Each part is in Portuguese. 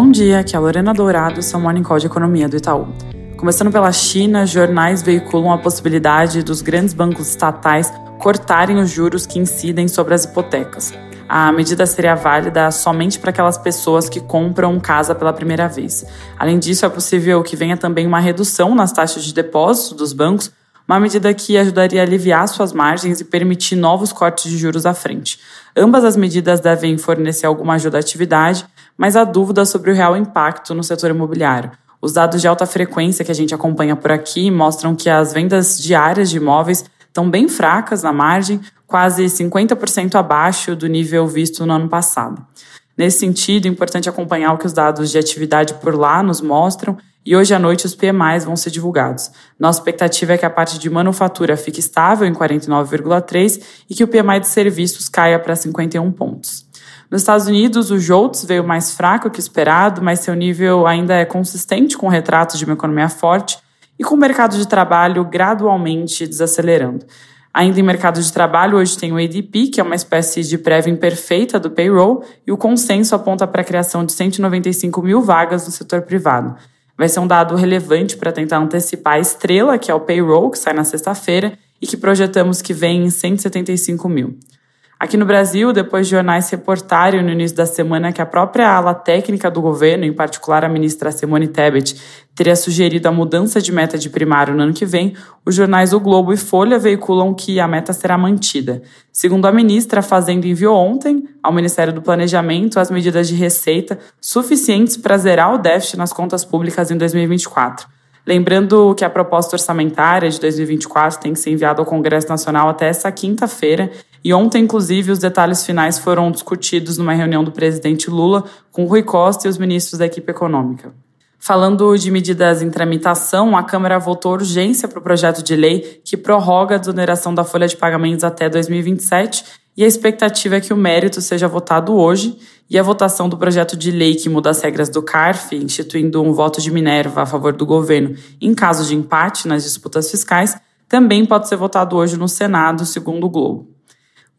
Bom dia, aqui é a Lorena Dourado, seu Morning Call de Economia do Itaú. Começando pela China, jornais veiculam a possibilidade dos grandes bancos estatais cortarem os juros que incidem sobre as hipotecas. A medida seria válida somente para aquelas pessoas que compram casa pela primeira vez. Além disso, é possível que venha também uma redução nas taxas de depósito dos bancos, uma medida que ajudaria a aliviar suas margens e permitir novos cortes de juros à frente. Ambas as medidas devem fornecer alguma ajuda à atividade, mas há dúvidas sobre o real impacto no setor imobiliário. Os dados de alta frequência que a gente acompanha por aqui mostram que as vendas diárias de imóveis estão bem fracas na margem, quase 50% abaixo do nível visto no ano passado. Nesse sentido, é importante acompanhar o que os dados de atividade por lá nos mostram e hoje à noite os PMIs vão ser divulgados. Nossa expectativa é que a parte de manufatura fique estável em 49,3 e que o PMI de serviços caia para 51 pontos. Nos Estados Unidos, o JOLTS veio mais fraco que esperado, mas seu nível ainda é consistente com o retrato de uma economia forte e com o mercado de trabalho gradualmente desacelerando. Ainda em mercado de trabalho, hoje tem o ADP, que é uma espécie de prévia imperfeita do payroll, e o consenso aponta para a criação de 195 mil vagas no setor privado. Vai ser um dado relevante para tentar antecipar a estrela, que é o payroll, que sai na sexta-feira, e que projetamos que vem em 175 mil. Aqui no Brasil, depois de jornais reportarem no início da semana que a própria ala técnica do governo, em particular a ministra Simone Tebet, teria sugerido a mudança de meta de primário no ano que vem, os jornais O Globo e Folha veiculam que a meta será mantida. Segundo a ministra, a Fazenda enviou ontem ao Ministério do Planejamento as medidas de receita suficientes para zerar o déficit nas contas públicas em 2024. Lembrando que a proposta orçamentária de 2024 tem que ser enviada ao Congresso Nacional até essa quinta-feira e ontem, inclusive, os detalhes finais foram discutidos numa reunião do presidente Lula com Rui Costa e os ministros da equipe econômica. Falando de medidas em tramitação, a Câmara votou urgência para o projeto de lei que prorroga a desoneração da folha de pagamentos até 2027 e a expectativa é que o mérito seja votado hoje e a votação do projeto de lei que muda as regras do CARF, instituindo um voto de Minerva a favor do governo em caso de empate nas disputas fiscais, também pode ser votado hoje no Senado, segundo o Globo.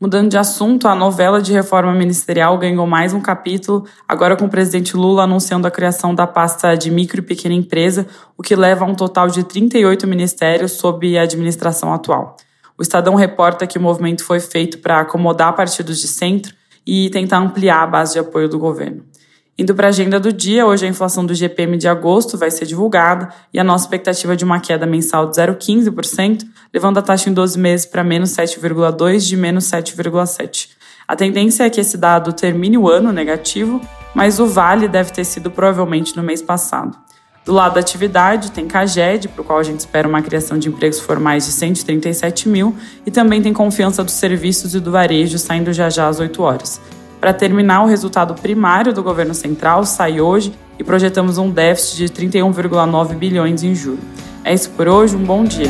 Mudando de assunto, a novela de reforma ministerial ganhou mais um capítulo, agora com o presidente Lula anunciando a criação da pasta de micro e pequena empresa, o que leva a um total de 38 ministérios sob a administração atual. O Estadão reporta que o movimento foi feito para acomodar partidos de centro e tentar ampliar a base de apoio do governo. Indo para a agenda do dia, hoje a inflação do GPM de agosto vai ser divulgada e a nossa expectativa é de uma queda mensal de 0,15%, levando a taxa em 12 meses para menos 7,2% de menos 7,7%. A tendência é que esse dado termine o ano negativo, mas o vale deve ter sido provavelmente no mês passado. Do lado da atividade, tem Caged, para o qual a gente espera uma criação de empregos formais de 137 mil, e também tem confiança dos serviços e do varejo saindo já já às 8 horas. Para terminar, o resultado primário do governo central sai hoje e projetamos um déficit de 31,9 bilhões em julho. É isso por hoje, um bom dia.